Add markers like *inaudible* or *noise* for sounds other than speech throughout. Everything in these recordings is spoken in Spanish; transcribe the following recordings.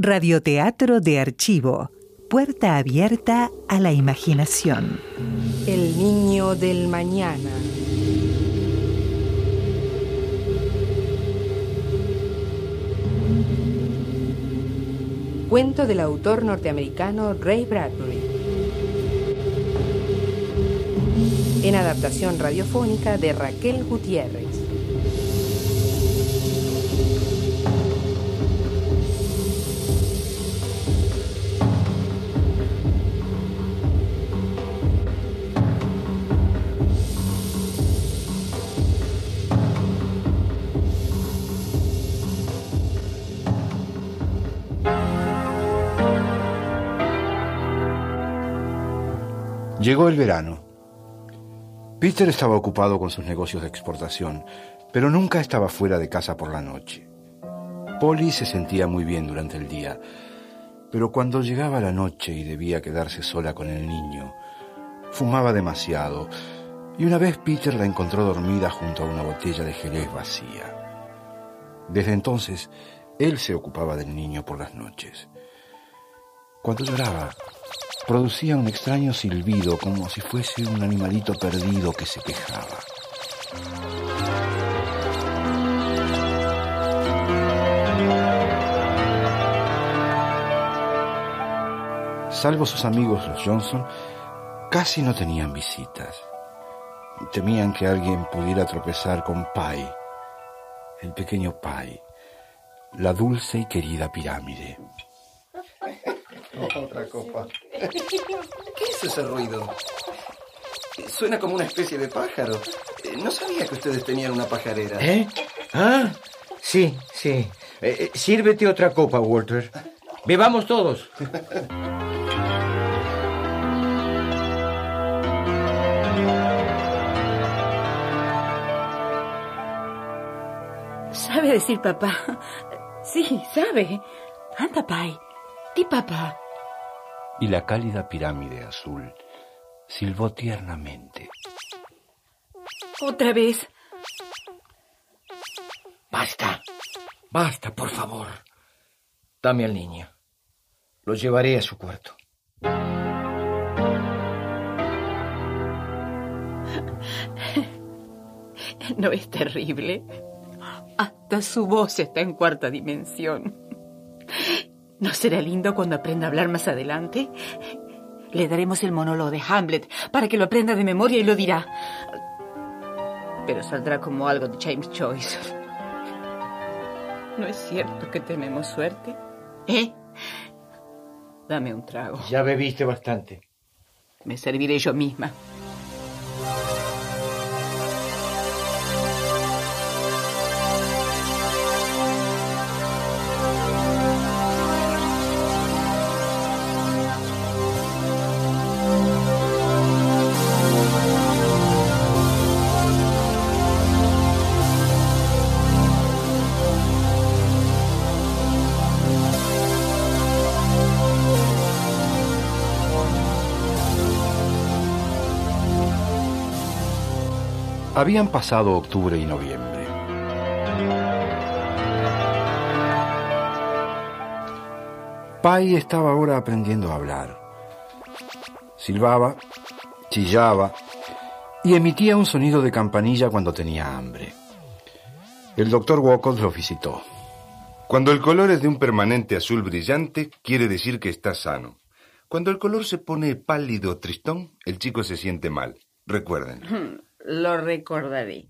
Radioteatro de archivo. Puerta abierta a la imaginación. El niño del mañana. Cuento del autor norteamericano Ray Bradbury. En adaptación radiofónica de Raquel Gutiérrez. Llegó el verano. Peter estaba ocupado con sus negocios de exportación, pero nunca estaba fuera de casa por la noche. Polly se sentía muy bien durante el día, pero cuando llegaba la noche y debía quedarse sola con el niño, fumaba demasiado, y una vez Peter la encontró dormida junto a una botella de jerez vacía. Desde entonces, él se ocupaba del niño por las noches. Cuando lloraba, producía un extraño silbido como si fuese un animalito perdido que se quejaba. Salvo sus amigos los Johnson, casi no tenían visitas. Temían que alguien pudiera tropezar con Pai, el pequeño Pai, la dulce y querida pirámide. *laughs* Otra copa. ¿Qué es ese ruido? Suena como una especie de pájaro. No sabía que ustedes tenían una pajarera. ¿Eh? Ah, sí, sí. Eh, eh, sírvete otra copa, Walter. Bebamos todos. ¿Sabe decir papá? Sí, sabe. Anda, Pai. Di papá. Y la cálida pirámide azul silbó tiernamente. Otra vez. Basta. Basta, por favor. Dame al niño. Lo llevaré a su cuarto. *laughs* ¿No es terrible? Hasta su voz está en cuarta dimensión. ¿No será lindo cuando aprenda a hablar más adelante? Le daremos el monólogo de Hamlet para que lo aprenda de memoria y lo dirá. Pero saldrá como algo de James Joyce. ¿No es cierto que tenemos suerte? ¿Eh? Dame un trago. Ya bebiste bastante. Me serviré yo misma. Habían pasado octubre y noviembre. Pai estaba ahora aprendiendo a hablar. Silbaba, chillaba y emitía un sonido de campanilla cuando tenía hambre. El doctor Walcott lo visitó. Cuando el color es de un permanente azul brillante, quiere decir que está sano. Cuando el color se pone pálido o tristón, el chico se siente mal. Recuerden. *laughs* Lo recordaré.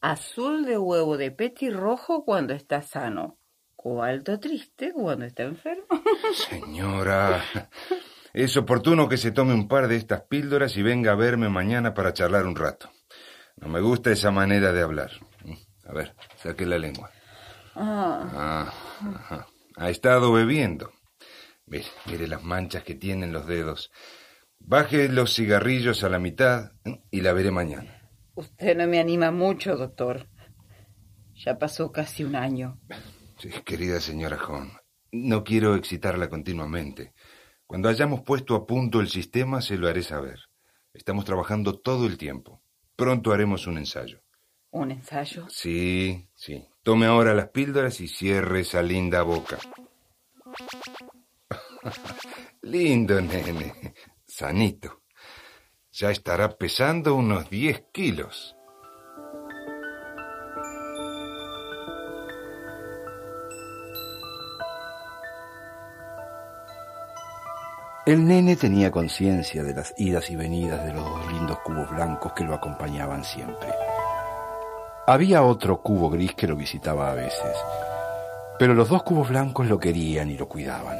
Azul de huevo de petirrojo cuando está sano. Cobalto triste cuando está enfermo. *laughs* Señora, es oportuno que se tome un par de estas píldoras y venga a verme mañana para charlar un rato. No me gusta esa manera de hablar. A ver, saque la lengua. Ah, Ah, ha estado bebiendo. Mire, mire las manchas que tienen los dedos. Baje los cigarrillos a la mitad y la veré mañana. Usted no me anima mucho, doctor. Ya pasó casi un año. Sí, querida señora Hahn, no quiero excitarla continuamente. Cuando hayamos puesto a punto el sistema, se lo haré saber. Estamos trabajando todo el tiempo. Pronto haremos un ensayo. ¿Un ensayo? Sí, sí. Tome ahora las píldoras y cierre esa linda boca. *laughs* Lindo, nene. Sanito. Ya estará pesando unos 10 kilos. El nene tenía conciencia de las idas y venidas de los dos lindos cubos blancos que lo acompañaban siempre. Había otro cubo gris que lo visitaba a veces, pero los dos cubos blancos lo querían y lo cuidaban.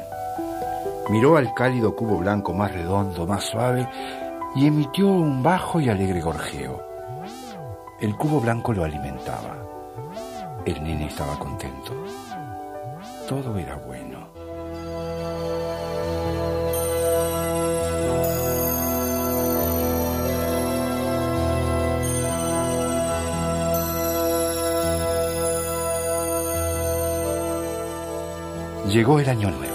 Miró al cálido cubo blanco más redondo, más suave, y emitió un bajo y alegre gorjeo. El cubo blanco lo alimentaba. El nene estaba contento. Todo era bueno. Llegó el año nuevo.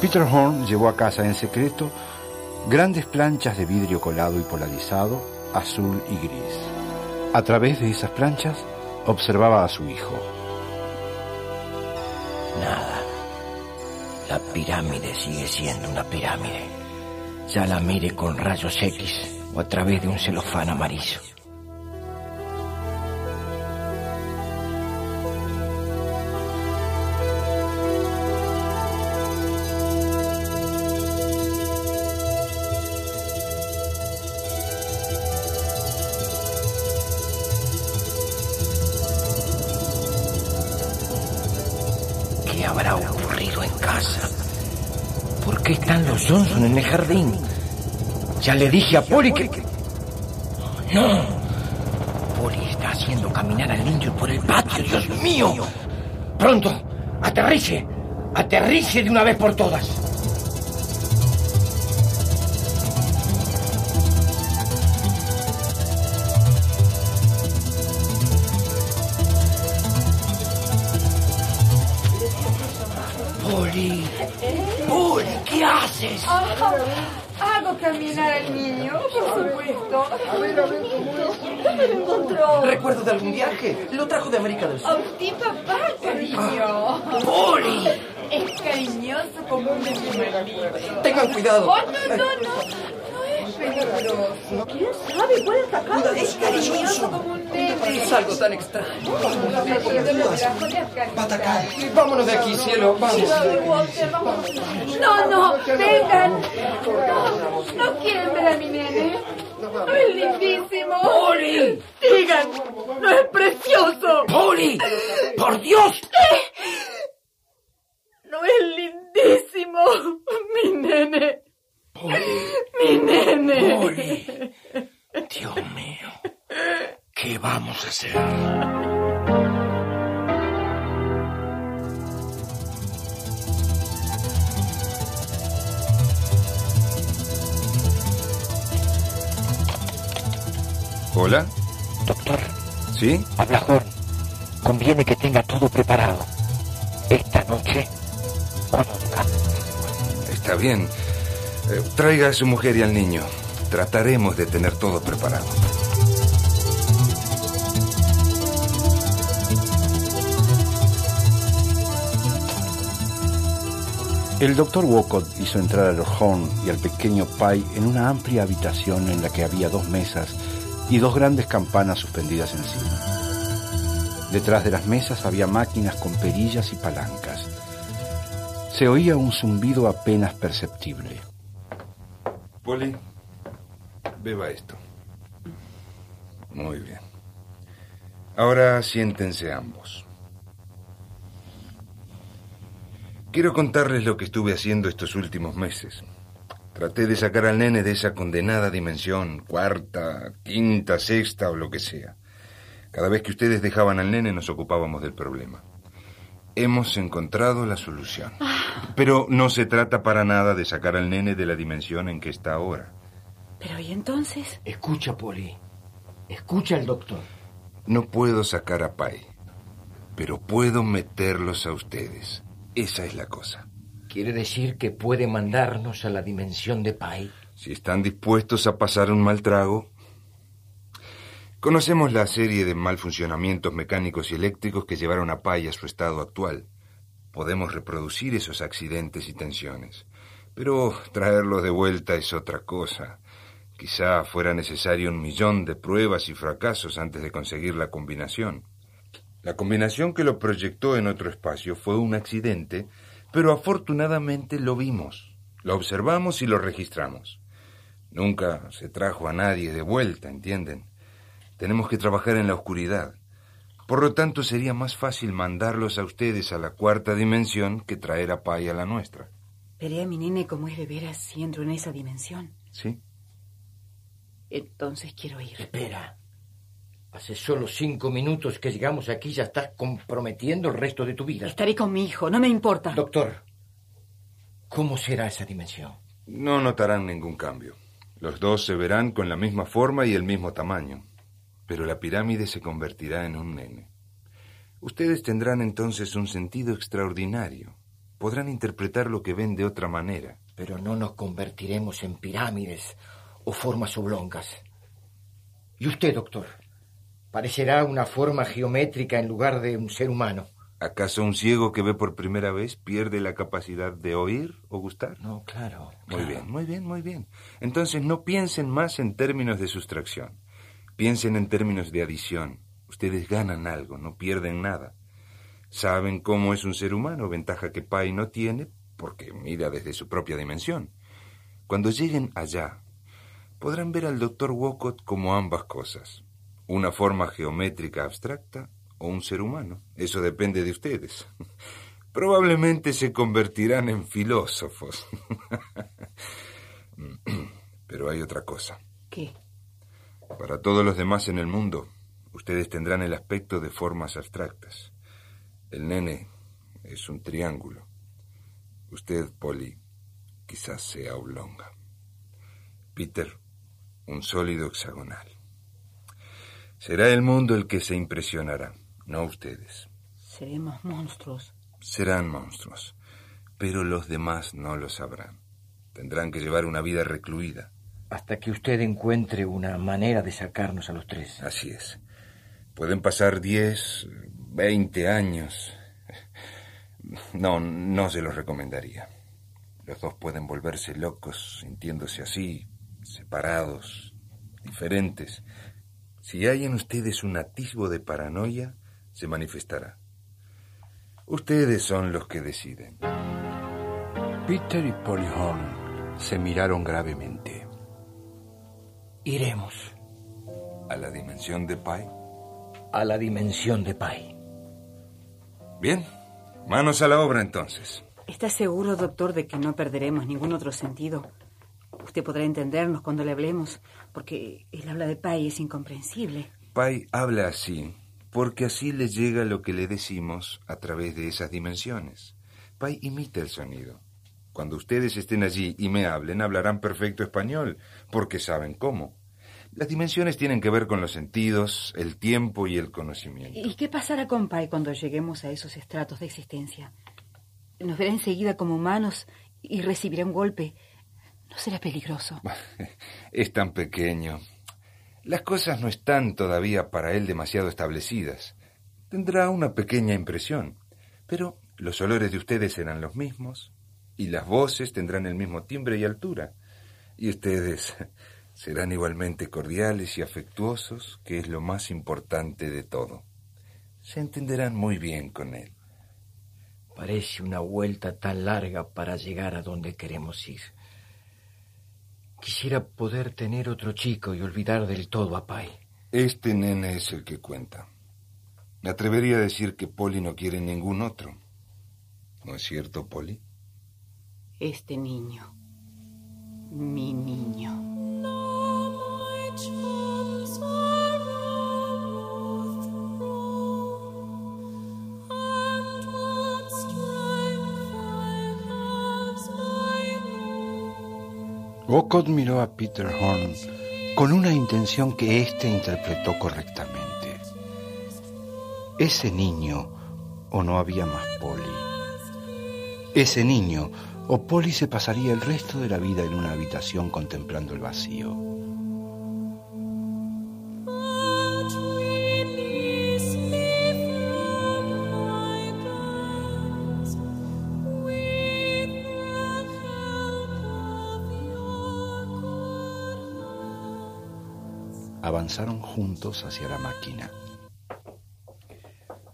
Peter Horn llevó a casa en secreto grandes planchas de vidrio colado y polarizado, azul y gris. A través de esas planchas observaba a su hijo. Nada. La pirámide sigue siendo una pirámide. Ya la mire con rayos X o a través de un celofán amarillo. En el jardín? Ya le dije a Polly que... No. Polly está haciendo caminar al niño por el patio, Dios mío. Pronto, aterrice. Aterrice de una vez por todas. Polly. ¿Qué haces? Hago caminar al niño, por supuesto. ¿Dónde lo encontró? ¿Recuerdo de algún viaje? Lo trajo de América del Sur. Agustín, papá, cariño. Polly. Es cariñoso como un. Tengan cuidado. Oh, no, no, no. No es peligroso. ¿Quién sabe? Puede atacar. Es cariñoso como un nene. Es algo tan extraño. Va a atacar. Vámonos de aquí, cielo. Vamos. No, no, vengan. No, no quieren ver a mi nene. No es lindísimo. ¡Polly! Digan, no es precioso. ¡Polly! ¡Por Dios! No es lindísimo. Mi nene. Mi nene. Polly. Dios mío. ¿Qué vamos a hacer? ¿Hola? Doctor, ¿Sí? habla Horn. Conviene que tenga todo preparado. Esta noche, conozca. Está bien. Traiga a su mujer y al niño. Trataremos de tener todo preparado. El doctor Walcott hizo entrar a Horn y al pequeño Pai en una amplia habitación en la que había dos mesas y dos grandes campanas suspendidas encima. Detrás de las mesas había máquinas con perillas y palancas. Se oía un zumbido apenas perceptible. Polly, beba esto. Muy bien. Ahora siéntense ambos. Quiero contarles lo que estuve haciendo estos últimos meses. Traté de sacar al nene de esa condenada dimensión, cuarta, quinta, sexta o lo que sea. Cada vez que ustedes dejaban al nene nos ocupábamos del problema. Hemos encontrado la solución. Pero no se trata para nada de sacar al nene de la dimensión en que está ahora. Pero ¿y entonces? Escucha, Polly. Escucha al doctor. No puedo sacar a Pai, pero puedo meterlos a ustedes. Esa es la cosa. Quiere decir que puede mandarnos a la dimensión de Pai. Si están dispuestos a pasar un mal trago, Conocemos la serie de mal funcionamientos mecánicos y eléctricos que llevaron a Pai a su estado actual. Podemos reproducir esos accidentes y tensiones. Pero traerlos de vuelta es otra cosa. Quizá fuera necesario un millón de pruebas y fracasos antes de conseguir la combinación. La combinación que lo proyectó en otro espacio fue un accidente, pero afortunadamente lo vimos, lo observamos y lo registramos. Nunca se trajo a nadie de vuelta, ¿entienden? Tenemos que trabajar en la oscuridad. Por lo tanto, sería más fácil mandarlos a ustedes a la cuarta dimensión que traer a Pai a la nuestra. Veré a mi nene como es de veras si entro en esa dimensión. ¿Sí? Entonces quiero ir. Espera. Hace solo cinco minutos que llegamos aquí ya estás comprometiendo el resto de tu vida. Estaré con mi hijo, no me importa. Doctor, ¿cómo será esa dimensión? No notarán ningún cambio. Los dos se verán con la misma forma y el mismo tamaño pero la pirámide se convertirá en un nene. Ustedes tendrán entonces un sentido extraordinario. Podrán interpretar lo que ven de otra manera. Pero no nos convertiremos en pirámides o formas oblongas. ¿Y usted, doctor? Parecerá una forma geométrica en lugar de un ser humano. ¿Acaso un ciego que ve por primera vez pierde la capacidad de oír o gustar? No, claro. Muy bien, muy bien, muy bien. Entonces no piensen más en términos de sustracción. Piensen en términos de adición. Ustedes ganan algo, no pierden nada. Saben cómo es un ser humano, ventaja que Pai no tiene porque mira desde su propia dimensión. Cuando lleguen allá, podrán ver al doctor Wocott como ambas cosas, una forma geométrica abstracta o un ser humano. Eso depende de ustedes. *laughs* Probablemente se convertirán en filósofos. *laughs* Pero hay otra cosa. ¿Qué? Para todos los demás en el mundo, ustedes tendrán el aspecto de formas abstractas. El nene es un triángulo. Usted, Polly, quizás sea oblonga. Peter, un sólido hexagonal. Será el mundo el que se impresionará, no ustedes. Seremos monstruos. Serán monstruos, pero los demás no lo sabrán. Tendrán que llevar una vida recluida hasta que usted encuentre una manera de sacarnos a los tres. Así es. Pueden pasar diez, veinte años. No, no se los recomendaría. Los dos pueden volverse locos sintiéndose así, separados, diferentes. Si hay en ustedes un atisbo de paranoia, se manifestará. Ustedes son los que deciden. Peter y Polly Horn se miraron gravemente. Iremos. ¿A la dimensión de Pai? A la dimensión de Pai. Bien, manos a la obra entonces. ¿Está seguro, doctor, de que no perderemos ningún otro sentido? Usted podrá entendernos cuando le hablemos, porque el habla de Pai es incomprensible. Pai habla así, porque así le llega lo que le decimos a través de esas dimensiones. Pai imita el sonido. Cuando ustedes estén allí y me hablen, hablarán perfecto español, porque saben cómo. Las dimensiones tienen que ver con los sentidos, el tiempo y el conocimiento. ¿Y qué pasará con Pai cuando lleguemos a esos estratos de existencia? Nos verá enseguida como humanos y recibirá un golpe. ¿No será peligroso? *laughs* Es tan pequeño. Las cosas no están todavía para él demasiado establecidas. Tendrá una pequeña impresión, pero los olores de ustedes serán los mismos, y las voces tendrán el mismo timbre y altura. Y ustedes *laughs* serán igualmente cordiales y afectuosos, que es lo más importante de todo. Se entenderán muy bien con él. Parece una vuelta tan larga para llegar a donde queremos ir. Quisiera poder tener otro chico y olvidar del todo a Pai. Este nene es el que cuenta. Me atrevería a decir que Polly no quiere ningún otro. ¿No es cierto, Polly? Este niño, mi niño. Wocott miró a Peter Horn con una intención que éste interpretó correctamente. Ese niño, o no había más Polly. Ese niño, o Polly se pasaría el resto de la vida en una habitación contemplando el vacío. Avanzaron juntos hacia la máquina.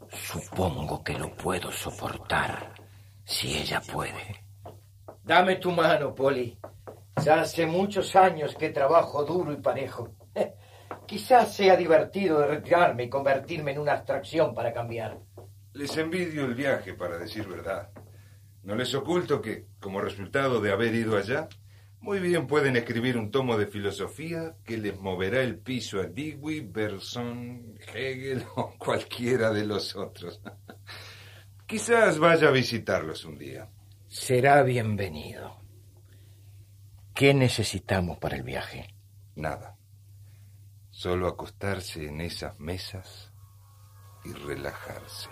Supongo que lo puedo soportar, si ella puede Dame tu mano, Polly. Ya hace muchos años que trabajo duro y parejo. *laughs* Quizás sea divertido retirarme y convertirme en una abstracción para cambiar. Les envidio el viaje, para decir verdad. No les oculto que, como resultado de haber ido allá, muy bien pueden escribir un tomo de filosofía que les moverá el piso a Dewey, Bergson, Hegel *laughs* o cualquiera de los otros. *laughs* Quizás vaya a visitarlos un día. Será bienvenido. ¿Qué necesitamos para el viaje? Nada. Solo acostarse en esas mesas y relajarse.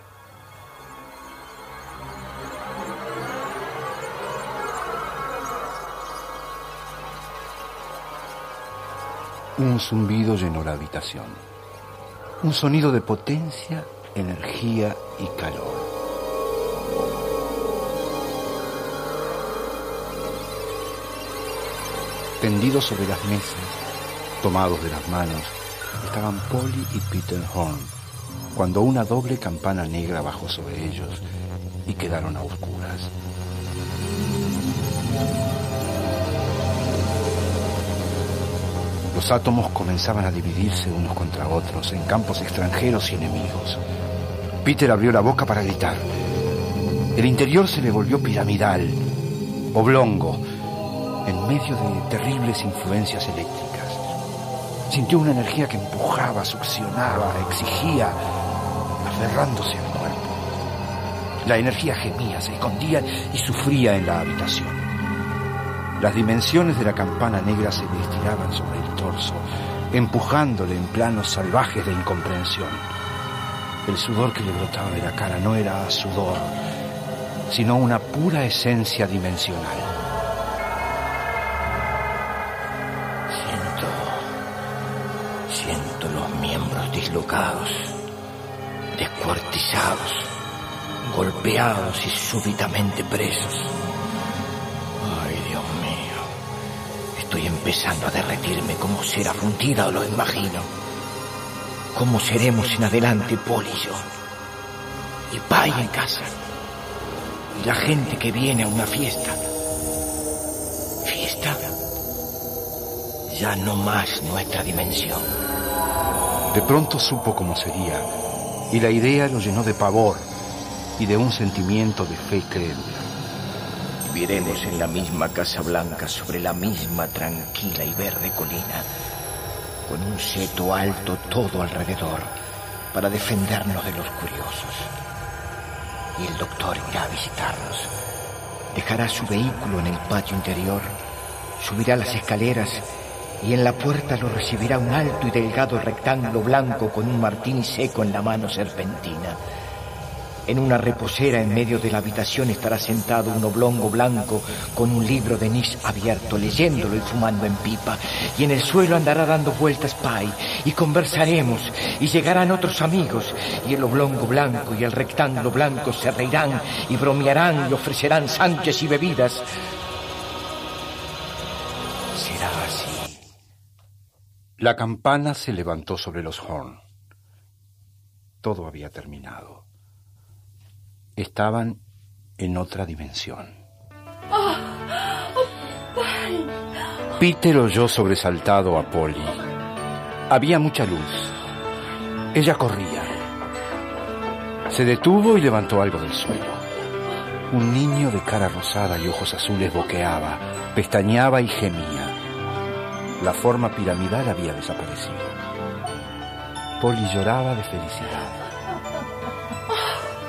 Un zumbido llenó la habitación. Un sonido de potencia, energía y calor. Tendidos sobre las mesas, tomados de las manos, estaban Polly y Peter Horn, cuando una doble campana negra bajó sobre ellos y quedaron a oscuras. Los átomos comenzaban a dividirse unos contra otros en campos extranjeros y enemigos. Peter abrió la boca para gritar. El interior se le volvió piramidal, oblongo, en medio de terribles influencias eléctricas. Sintió una energía que empujaba, succionaba, exigía, aferrándose al cuerpo. La energía gemía, se escondía y sufría en la habitación. Las dimensiones de la campana negra se le estiraban sobre el torso, empujándole en planos salvajes de incomprensión. El sudor que le brotaba de la cara no era sudor, sino una pura esencia dimensional. Descuartizados, golpeados y súbitamente presos. Ay, Dios mío. Estoy empezando a derretirme como cera fundida lo imagino. ¿Cómo seremos en adelante, Paul y yo? Y Pai en casa. Y la gente que viene a una fiesta. ¿Fiesta? Ya no más nuestra dimensión. De pronto supo cómo sería, y la idea lo llenó de pavor y de un sentimiento de fe crédula. Viviremos en la misma Casa Blanca, sobre la misma tranquila y verde colina, con un seto alto todo alrededor, para defendernos de los curiosos. Y el doctor irá a visitarnos. Dejará su vehículo en el patio interior, subirá las escaleras y en la puerta lo recibirá un alto y delgado rectángulo blanco con un martini seco en la mano serpentina. En una reposera en medio de la habitación estará sentado un oblongo blanco con un libro de Nis abierto, leyéndolo y fumando en pipa. Y en el suelo andará dando vueltas Pai y conversaremos y llegarán otros amigos y el oblongo blanco y el rectángulo blanco se reirán y bromearán y ofrecerán sánchez y bebidas. La campana se levantó sobre los Horn. Todo había terminado. Estaban en otra dimensión. Peter oyó sobresaltado a Polly. Había mucha luz. Ella corría. Se detuvo y levantó algo del suelo. Un niño de cara rosada y ojos azules boqueaba, pestañeaba y gemía. La forma piramidal había desaparecido. Polly lloraba de felicidad.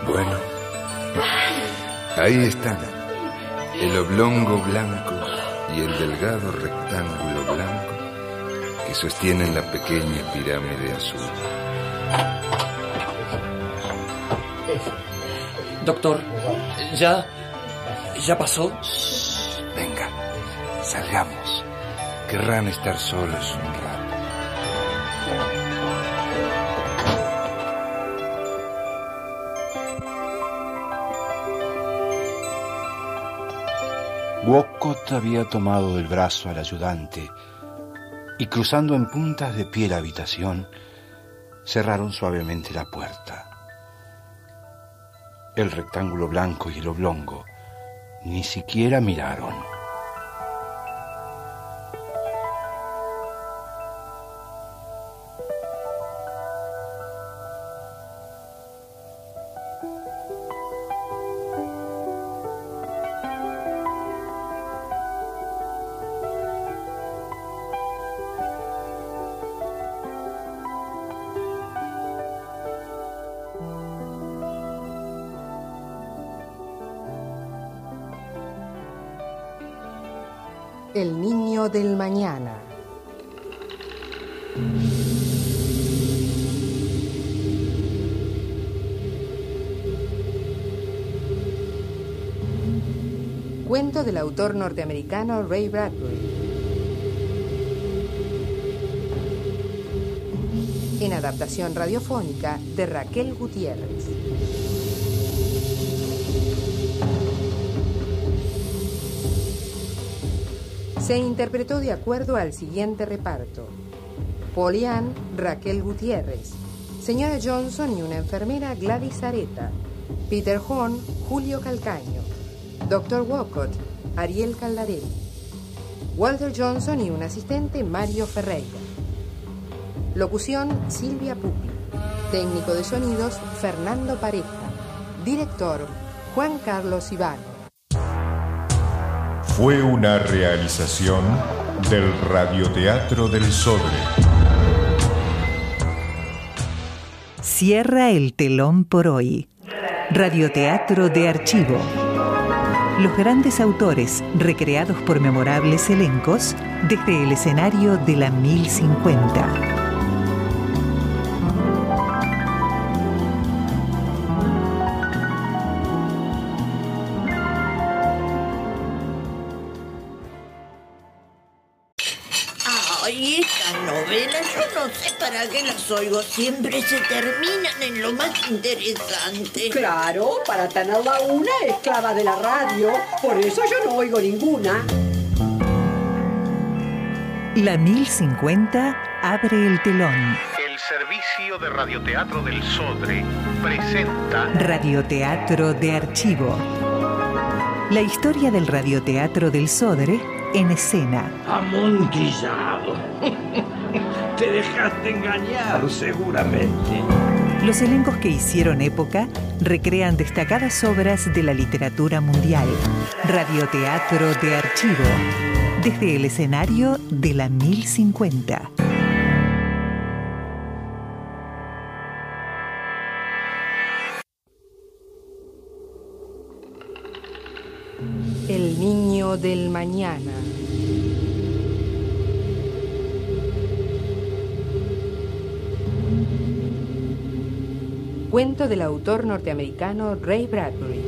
Bueno, ahí están. El oblongo blanco y el delgado rectángulo blanco que sostienen la pequeña pirámide azul. Doctor, ¿ya? ¿Ya pasó? Venga, salgamos. Querrán estar solos un rato. Walcott había tomado del brazo al ayudante y cruzando en puntas de pie la habitación, cerraron suavemente la puerta. El rectángulo blanco y el oblongo ni siquiera miraron. Mañana. Cuento del autor norteamericano Ray Bradbury. En adaptación radiofónica de Raquel Gutiérrez. Se interpretó de acuerdo al siguiente reparto. Polian, Raquel Gutiérrez. Señora Johnson y una enfermera Gladys Areta. Peter Horn, Julio Calcaño. Dr. Walcott, Ariel Caldarelli. Walter Johnson y un asistente Mario Ferreira. Locución Silvia Pupi. Técnico de sonidos Fernando Pareja. Director Juan Carlos Ivano. Fue una realización del Radioteatro del Sodre. Cierra el telón por hoy. Radioteatro de archivo. Los grandes autores, recreados por memorables elencos, desde el escenario de la 1050. Siempre se terminan en lo más interesante. Claro, para tenerla una esclava de la radio. Por eso yo no oigo ninguna. La 1050 abre el telón. El servicio de radioteatro del Sodre presenta Radioteatro de archivo. La historia del radioteatro del Sodre en escena. Amontillado. *laughs* *laughs* Te dejaste engañar, seguramente. Los elencos que hicieron época recrean destacadas obras de la literatura mundial. Radioteatro de archivo. Desde el escenario de la 1050. El niño del mañana. Cuento del autor norteamericano Ray Bradbury.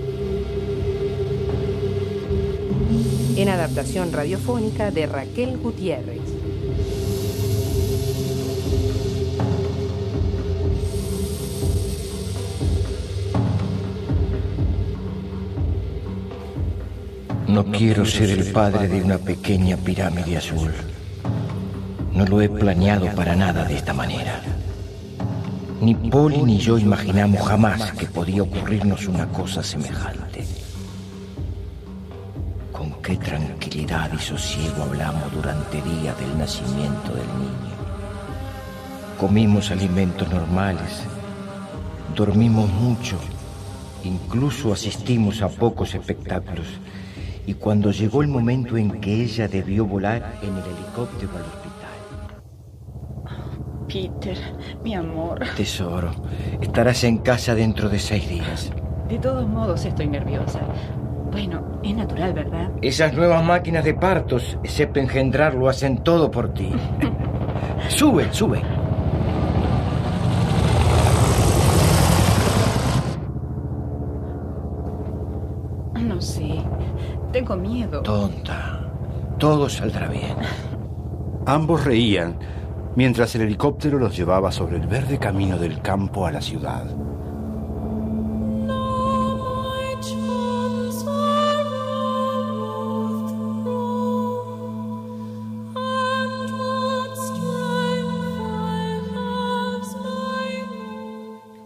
En adaptación radiofónica de Raquel Gutiérrez. No quiero ser el padre de una pequeña pirámide azul. No lo he planeado para nada de esta manera. Ni Polly ni yo imaginamos jamás que podía ocurrirnos una cosa semejante. Con qué tranquilidad y sosiego hablamos durante días del nacimiento del niño. Comimos alimentos normales, dormimos mucho, incluso asistimos a pocos espectáculos. Y cuando llegó el momento en que ella debió volar en el helicóptero al. Peter, mi amor. Tesoro, estarás en casa dentro de seis días. De todos modos estoy nerviosa. Bueno, es natural, ¿verdad? Esas nuevas máquinas de partos, excepto engendrarlo, hacen todo por ti. *laughs* sube, sube. No sé. Tengo miedo. Tonta. Todo saldrá bien. Ambos reían mientras el helicóptero los llevaba sobre el verde camino del campo a la ciudad.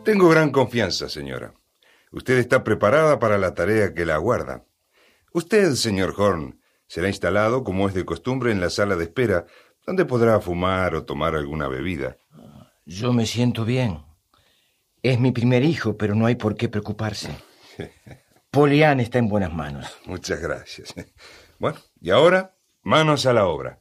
Tengo gran confianza, señora. Usted está preparada para la tarea que la aguarda. Usted, señor Horn, será instalado, como es de costumbre, en la sala de espera, donde podrá fumar o tomar alguna bebida. Yo me siento bien. Es mi primer hijo, pero no hay por qué preocuparse. *laughs* Polian está en buenas manos. Muchas gracias. Bueno, y ahora, manos a la obra.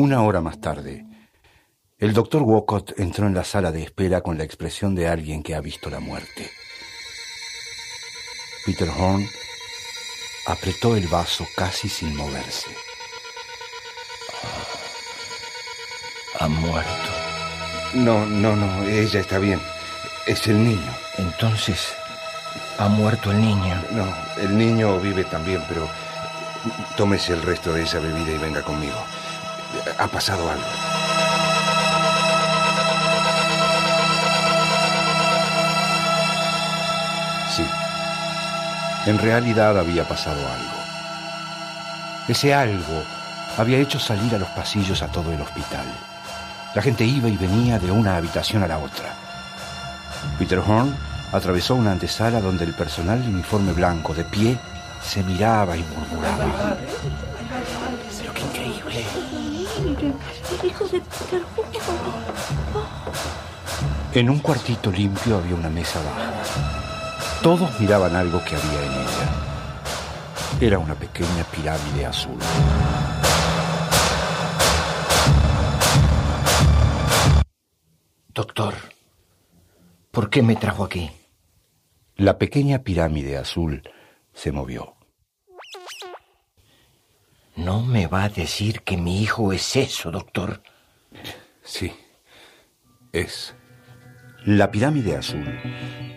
Una hora más tarde, el doctor Walcott entró en la sala de espera con la expresión de alguien que ha visto la muerte. Peter Horn apretó el vaso casi sin moverse. Ha muerto. No, no, no, ella está bien. Es el niño. Entonces, ha muerto el niño. No, el niño vive también, pero tómese el resto de esa bebida y venga conmigo. Ha pasado algo. Sí. En realidad había pasado algo. Ese algo había hecho salir a los pasillos a todo el hospital. La gente iba y venía de una habitación a la otra. Peter Horn atravesó una antesala donde el personal de uniforme blanco de pie se miraba y murmuraba. De En un cuartito limpio había una mesa baja. Todos miraban algo que había en ella. Era una pequeña pirámide azul. Doctor, ¿por qué me trajo aquí? La pequeña pirámide azul se movió. No me va a decir que mi hijo es eso, doctor. Sí, es. La pirámide azul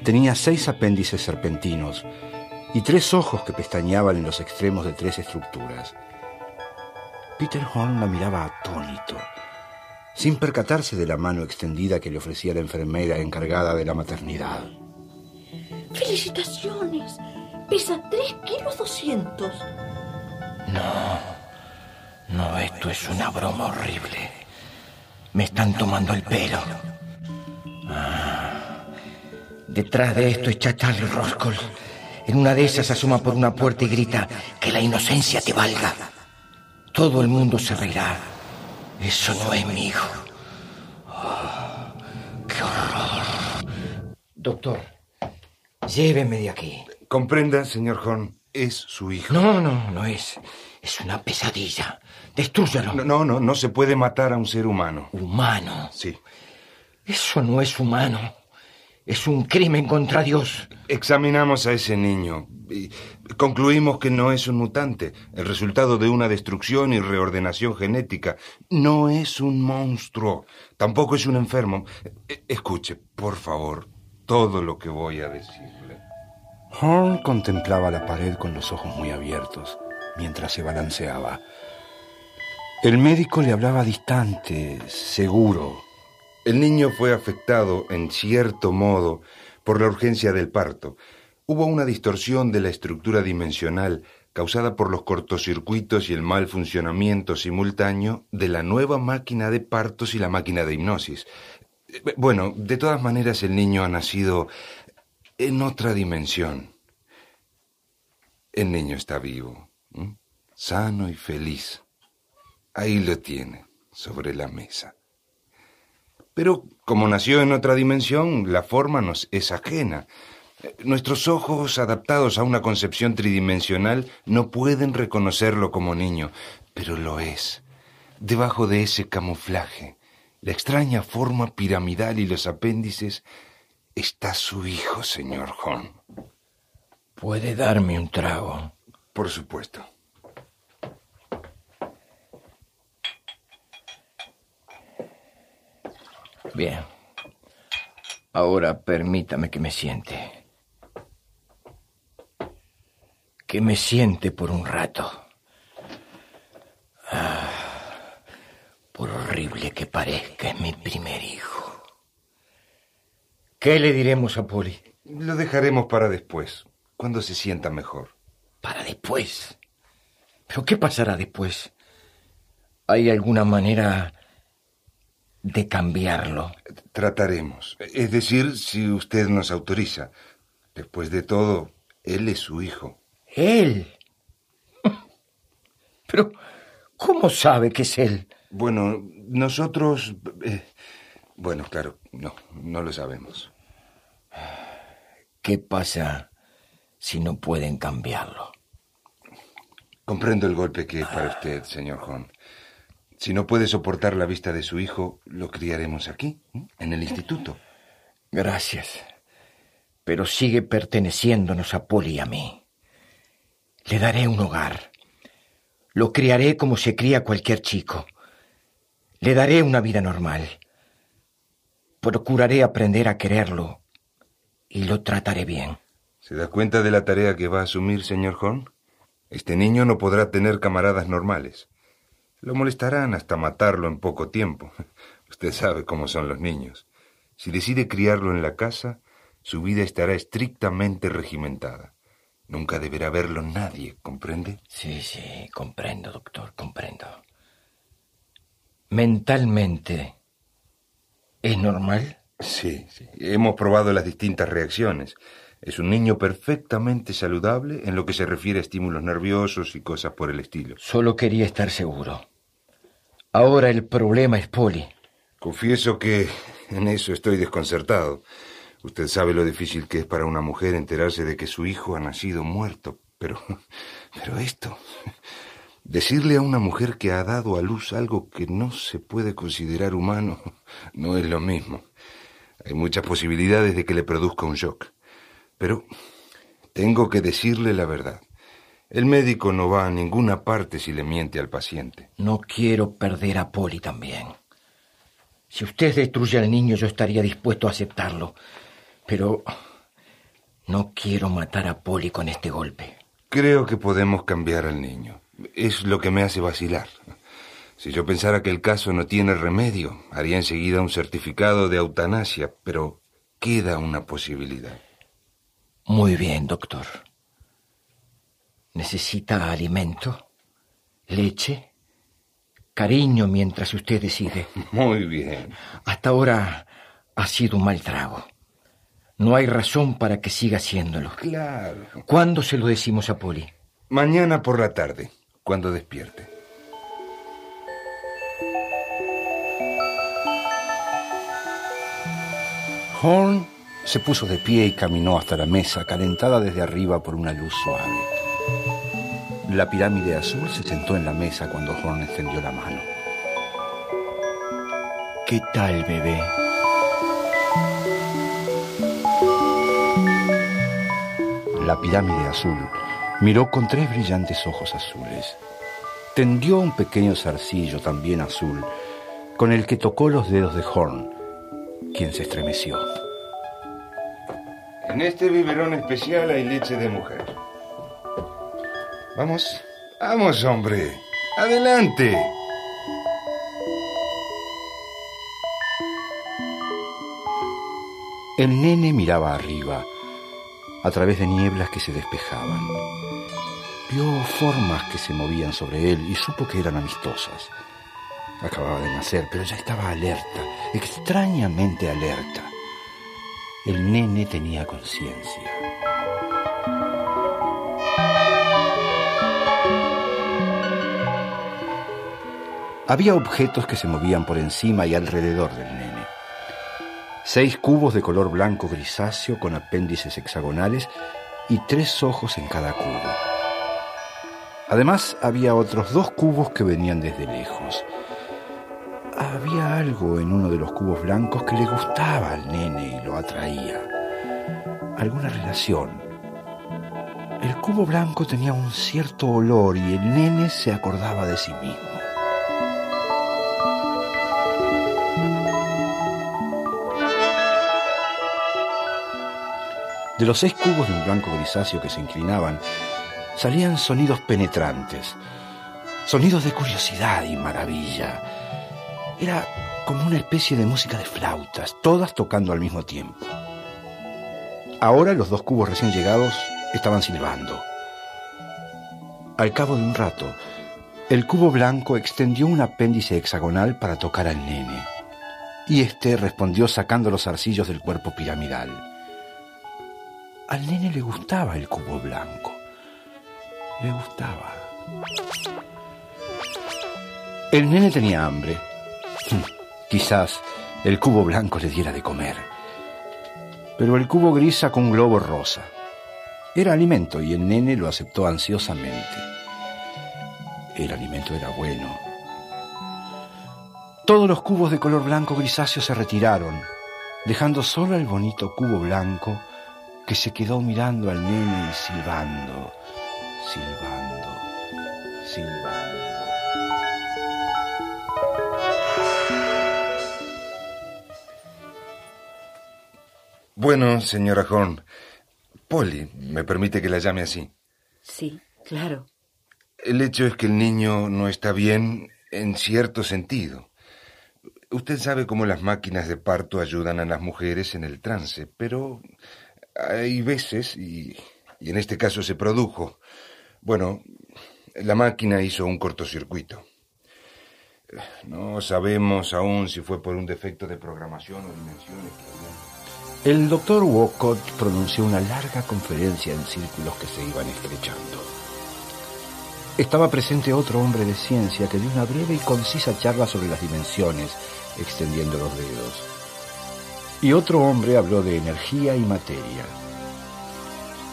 tenía seis apéndices serpentinos y tres ojos que pestañeaban en los extremos de tres estructuras. Peter Horn la miraba atónito, sin percatarse de la mano extendida que le ofrecía la enfermera encargada de la maternidad. ¡Felicitaciones! Pesa 3 kilos 200. No, no, esto es una broma horrible. Me están tomando el pelo. Ah, detrás de esto está Charlie Roscoe. En una de esas asoma por una puerta y grita que la inocencia te valga. Todo el mundo se reirá. Eso no es mi hijo. Oh, ¡Qué horror! Doctor, lléveme de aquí. Comprenda, señor Horn, es su hijo. No, no, no es. Es una pesadilla. Destrúyalo. No, no, no, no se puede matar a un ser humano. ¿Humano? Sí. Eso no es humano. Es un crimen contra Dios. Examinamos a ese niño y concluimos que no es un mutante, el resultado de una destrucción y reordenación genética. No es un monstruo, tampoco es un enfermo. E- Escuche, por favor, todo lo que voy a decirle. Horn contemplaba la pared con los ojos muy abiertos mientras se balanceaba. El médico le hablaba distante, seguro. El niño fue afectado, en cierto modo, por la urgencia del parto. Hubo una distorsión de la estructura dimensional causada por los cortocircuitos y el mal funcionamiento simultáneo de la nueva máquina de partos y la máquina de hipnosis. Eh, Bueno, de todas maneras el niño ha nacido en otra dimensión. El niño está vivo, sano y feliz. Ahí lo tiene, sobre la mesa. Pero como nació en otra dimensión, la forma nos es ajena. Nuestros ojos, adaptados a una concepción tridimensional, no pueden reconocerlo como niño, pero lo es. Debajo de ese camuflaje, la extraña forma piramidal y los apéndices, está su hijo, señor Horn. ¿Puede darme un trago? Por supuesto. Bien. Ahora permítame que me siente. Que me siente por un rato. Ah, por horrible que parezca, es mi primer hijo. ¿Qué le diremos a Poli? Lo dejaremos para después, cuando se sienta mejor. ¿Para después? ¿Pero qué pasará después? ¿Hay alguna manera de cambiarlo? Trataremos. Es decir, si usted nos autoriza. Después de todo, él es su hijo. ¿Él? *laughs* Pero, ¿cómo sabe que es él? Bueno, nosotros... eh, bueno, claro, no, no lo sabemos. ¿Qué pasa si no pueden cambiarlo? Comprendo el golpe que es para usted, señor Horn. Si no puede soportar la vista de su hijo, lo criaremos aquí, en el instituto. Gracias. Pero sigue perteneciéndonos a Poli y a mí. Le daré un hogar. Lo criaré como se cría cualquier chico. Le daré una vida normal. Procuraré aprender a quererlo y lo trataré bien. ¿Se da cuenta de la tarea que va a asumir, señor Horn? Este niño no podrá tener camaradas normales. Lo molestarán hasta matarlo en poco tiempo. *laughs* Usted sabe cómo son los niños. Si decide criarlo en la casa, su vida estará estrictamente regimentada. Nunca deberá verlo nadie, ¿comprende? Sí, sí, comprendo, doctor, comprendo. Mentalmente, ¿es normal? Sí, sí. Hemos probado las distintas reacciones. Es un niño perfectamente saludable en lo que se refiere a estímulos nerviosos y cosas por el estilo. Solo quería estar seguro. Ahora el problema es Poli. Confieso que en eso estoy desconcertado. Usted sabe lo difícil que es para una mujer enterarse de que su hijo ha nacido muerto. Pero, pero esto, decirle a una mujer que ha dado a luz algo que no se puede considerar humano, no es lo mismo. Hay muchas posibilidades de que le produzca un shock. Pero tengo que decirle la verdad. El médico no va a ninguna parte si le miente al paciente. No quiero perder a Poli también. Si usted destruye al niño, yo estaría dispuesto a aceptarlo. Pero no quiero matar a Poli con este golpe. Creo que podemos cambiar al niño. Es lo que me hace vacilar. Si yo pensara que el caso no tiene remedio, haría enseguida un certificado de eutanasia, pero queda una posibilidad. Muy bien, doctor. ¿Necesita alimento? ¿Leche? Cariño mientras usted decide. *laughs* Muy bien. Hasta ahora ha sido un mal trago. No hay razón para que siga haciéndolo. Claro. ¿Cuándo se lo decimos a Poli? Mañana por la tarde, cuando despierte. Horn se puso de pie y caminó hasta la mesa, calentada desde arriba por una luz suave. La pirámide azul se sentó en la mesa cuando Horn extendió la mano. ¿Qué tal, bebé? La pirámide azul miró con tres brillantes ojos azules. Tendió un pequeño zarcillo también azul, con el que tocó los dedos de Horn, quien se estremeció. En este biberón especial hay leche de mujer. Vamos, vamos, hombre. Adelante. El nene miraba arriba, a través de nieblas que se despejaban. Vio formas que se movían sobre él y supo que eran amistosas. Acababa de nacer, pero ya estaba alerta, extrañamente alerta. El nene tenía conciencia. Había objetos que se movían por encima y alrededor del nene. Seis cubos de color blanco grisáceo con apéndices hexagonales y tres ojos en cada cubo. Además, había otros dos cubos que venían desde lejos. Había algo en uno de los cubos blancos que le gustaba al nene y lo atraía. Alguna relación. El cubo blanco tenía un cierto olor y el nene se acordaba de sí mismo. De los seis cubos de un blanco grisáceo que se inclinaban, salían sonidos penetrantes, sonidos de curiosidad y maravilla. Era como una especie de música de flautas, todas tocando al mismo tiempo. Ahora los dos cubos recién llegados estaban silbando. Al cabo de un rato, el cubo blanco extendió un apéndice hexagonal para tocar al nene, y éste respondió sacando los arcillos del cuerpo piramidal. Al nene le gustaba el cubo blanco. Le gustaba. El nene tenía hambre. Quizás el cubo blanco le diera de comer. Pero el cubo gris sacó un globo rosa. Era alimento y el nene lo aceptó ansiosamente. El alimento era bueno. Todos los cubos de color blanco grisáceo se retiraron, dejando solo el bonito cubo blanco que se quedó mirando al nene y silbando, silbando, silbando. Bueno, señora Horn, Polly, ¿me permite que la llame así? Sí, claro. El hecho es que el niño no está bien en cierto sentido. Usted sabe cómo las máquinas de parto ayudan a las mujeres en el trance, pero hay veces, y, y en este caso se produjo, bueno, la máquina hizo un cortocircuito. No sabemos aún si fue por un defecto de programación o dimensiones el doctor Walcott pronunció una larga conferencia en círculos que se iban estrechando. Estaba presente otro hombre de ciencia que dio una breve y concisa charla sobre las dimensiones, extendiendo los dedos. Y otro hombre habló de energía y materia.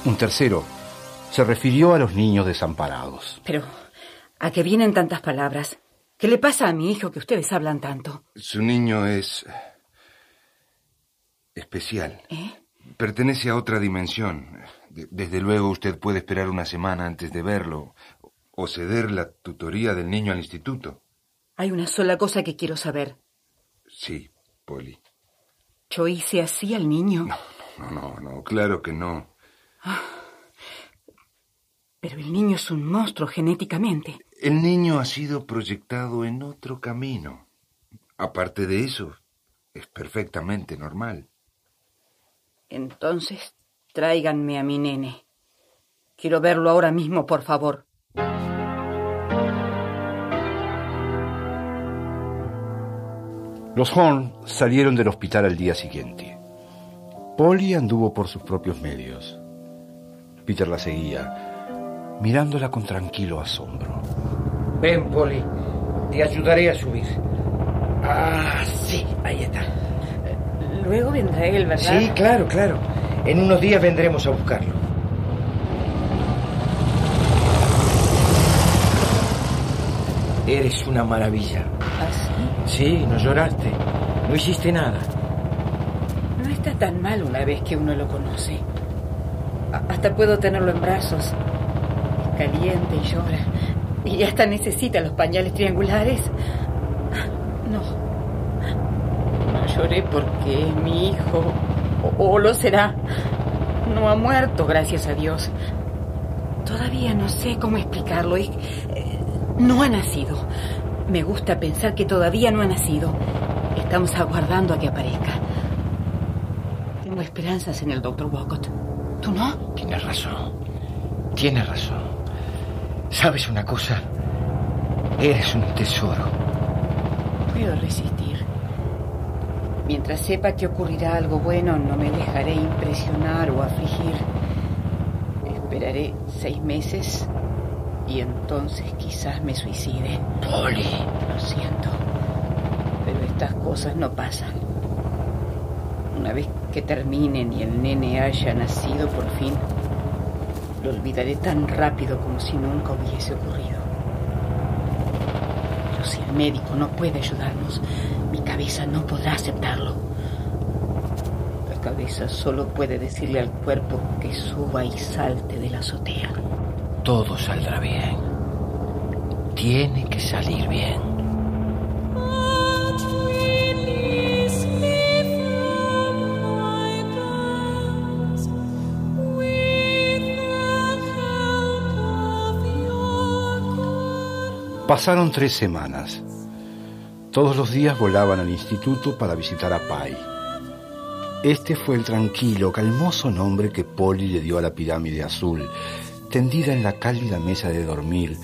Un tercero se refirió a los niños desamparados. Pero, ¿a qué vienen tantas palabras? ¿Qué le pasa a mi hijo que ustedes hablan tanto? Su niño es especial. ¿Eh? Pertenece a otra dimensión. Desde luego usted puede esperar una semana antes de verlo o ceder la tutoría del niño al instituto. Hay una sola cosa que quiero saber. Sí, Polly. ¿Yo hice así al niño? No, no, no, no claro que no. Ah, pero el niño es un monstruo genéticamente. El niño ha sido proyectado en otro camino. Aparte de eso, es perfectamente normal. Entonces, tráiganme a mi nene. Quiero verlo ahora mismo, por favor. Los Horn salieron del hospital al día siguiente. Polly anduvo por sus propios medios. Peter la seguía, mirándola con tranquilo asombro. Ven, Polly. Te ayudaré a subir. Ah, sí, ahí está. Luego vendrá él, ¿verdad? Sí, claro, claro. En unos días vendremos a buscarlo. Eres una maravilla. ¿Ah, sí? Sí, no lloraste. No hiciste nada. No está tan mal una vez que uno lo conoce. hasta puedo tenerlo en brazos. caliente y llora. Y hasta necesita los pañales triangulares. No. No lloré porque mi hijo. O, o lo será. No ha muerto, gracias a Dios. Todavía no sé cómo explicarlo. Y, eh, no ha nacido. Me gusta pensar que todavía no ha nacido. Estamos aguardando a que aparezca. Tengo esperanzas en el doctor Walcott. ¿Tú no? Tienes razón. Tienes razón. ¿Sabes una cosa? Eres un tesoro. Puedo resistir. Mientras sepa que ocurrirá algo bueno, no me dejaré impresionar o afligir. Esperaré seis meses y entonces quizás me suicide. Polly. Lo siento. Pero estas cosas no pasan. Una vez que terminen y el nene haya nacido por fin, lo olvidaré tan rápido como si nunca hubiese ocurrido. Pero si el médico no puede ayudarnos, cabeza no podrá aceptarlo. La cabeza solo puede decirle al cuerpo que suba y salte de la azotea. Todo saldrá bien. Tiene que salir bien. Pasaron tres semanas. Todos los días volaban al instituto para visitar a Pai. Este fue el tranquilo, calmoso nombre que Polly le dio a la pirámide azul, tendida en la cálida mesa de dormir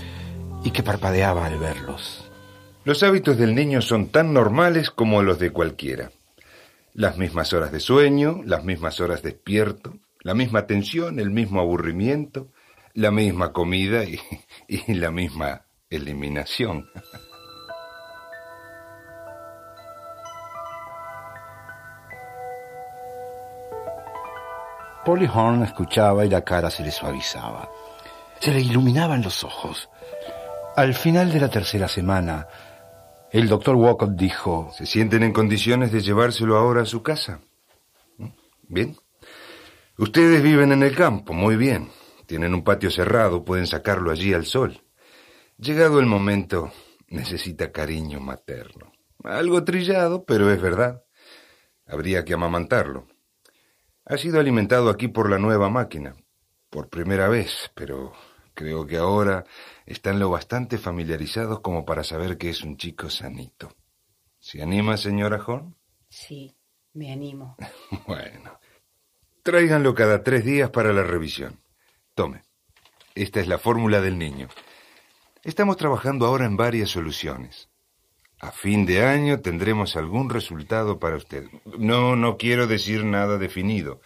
y que parpadeaba al verlos. Los hábitos del niño son tan normales como los de cualquiera. Las mismas horas de sueño, las mismas horas despierto, la misma tensión, el mismo aburrimiento, la misma comida y, y la misma eliminación. Polly Horn escuchaba y la cara se le suavizaba. Se le iluminaban los ojos. Al final de la tercera semana, el doctor Walcott dijo... ¿Se sienten en condiciones de llevárselo ahora a su casa? Bien. Ustedes viven en el campo, muy bien. Tienen un patio cerrado, pueden sacarlo allí al sol. Llegado el momento, necesita cariño materno. Algo trillado, pero es verdad. Habría que amamantarlo. Ha sido alimentado aquí por la nueva máquina, por primera vez, pero creo que ahora están lo bastante familiarizados como para saber que es un chico sanito. ¿Se anima, señora Horn? Sí, me animo. *laughs* bueno. Tráiganlo cada tres días para la revisión. Tome. Esta es la fórmula del niño. Estamos trabajando ahora en varias soluciones. A fin de año tendremos algún resultado para usted. No, no quiero decir nada definido,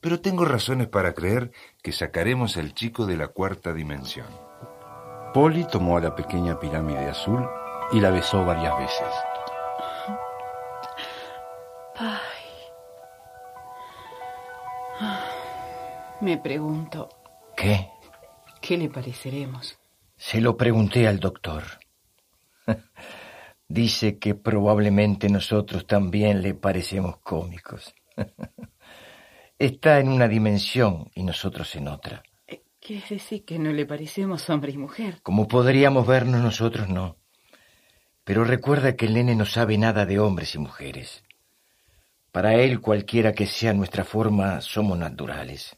pero tengo razones para creer que sacaremos al chico de la cuarta dimensión. Polly tomó a la pequeña pirámide azul y la besó varias veces. Ay. Me pregunto. ¿Qué? ¿Qué le pareceremos? Se lo pregunté al doctor. Dice que probablemente nosotros también le parecemos cómicos. *laughs* Está en una dimensión y nosotros en otra. Eh, ¿Quiere decir que no le parecemos hombre y mujer? Como podríamos vernos nosotros, no. Pero recuerda que el nene no sabe nada de hombres y mujeres. Para él, cualquiera que sea nuestra forma, somos naturales.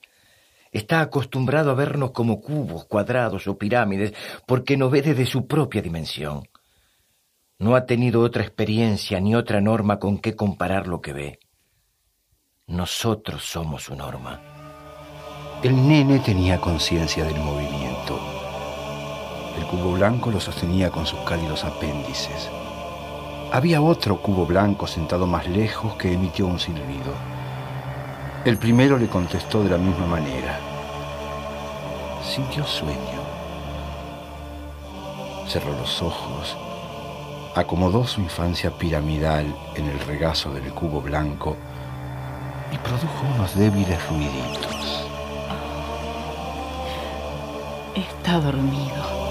Está acostumbrado a vernos como cubos, cuadrados o pirámides, porque no ve desde su propia dimensión. No ha tenido otra experiencia ni otra norma con qué comparar lo que ve. Nosotros somos su norma. El nene tenía conciencia del movimiento. El cubo blanco lo sostenía con sus cálidos apéndices. Había otro cubo blanco sentado más lejos que emitió un silbido. El primero le contestó de la misma manera. Sintió sueño. Cerró los ojos acomodó su infancia piramidal en el regazo del cubo blanco y produjo unos débiles ruiditos. Está dormido.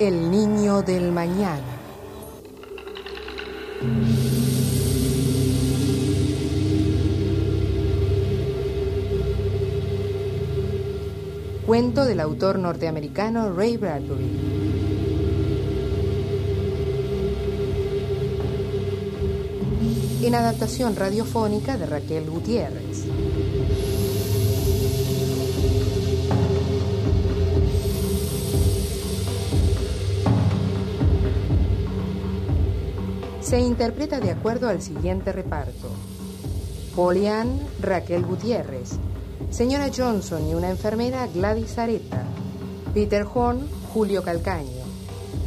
El niño del mañana. Cuento del autor norteamericano Ray Bradbury. En adaptación radiofónica de Raquel Gutiérrez. Se interpreta de acuerdo al siguiente reparto. Polian, Raquel Gutiérrez. Señora Johnson y una enfermera, Gladys Areta. Peter Horn, Julio Calcaño.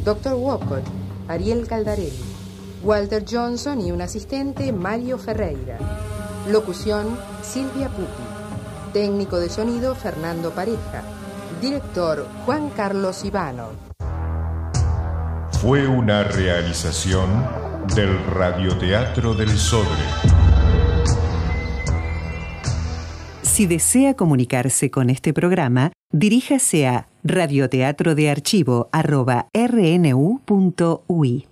Dr. Walcott, Ariel Caldarelli. Walter Johnson y un asistente, Mario Ferreira. Locución, Silvia Pupi. Técnico de sonido, Fernando Pareja. Director, Juan Carlos Ivano. Fue una realización del Radioteatro del Sodre. Si desea comunicarse con este programa, diríjase a radioteatrodearchivo.rnu.ui.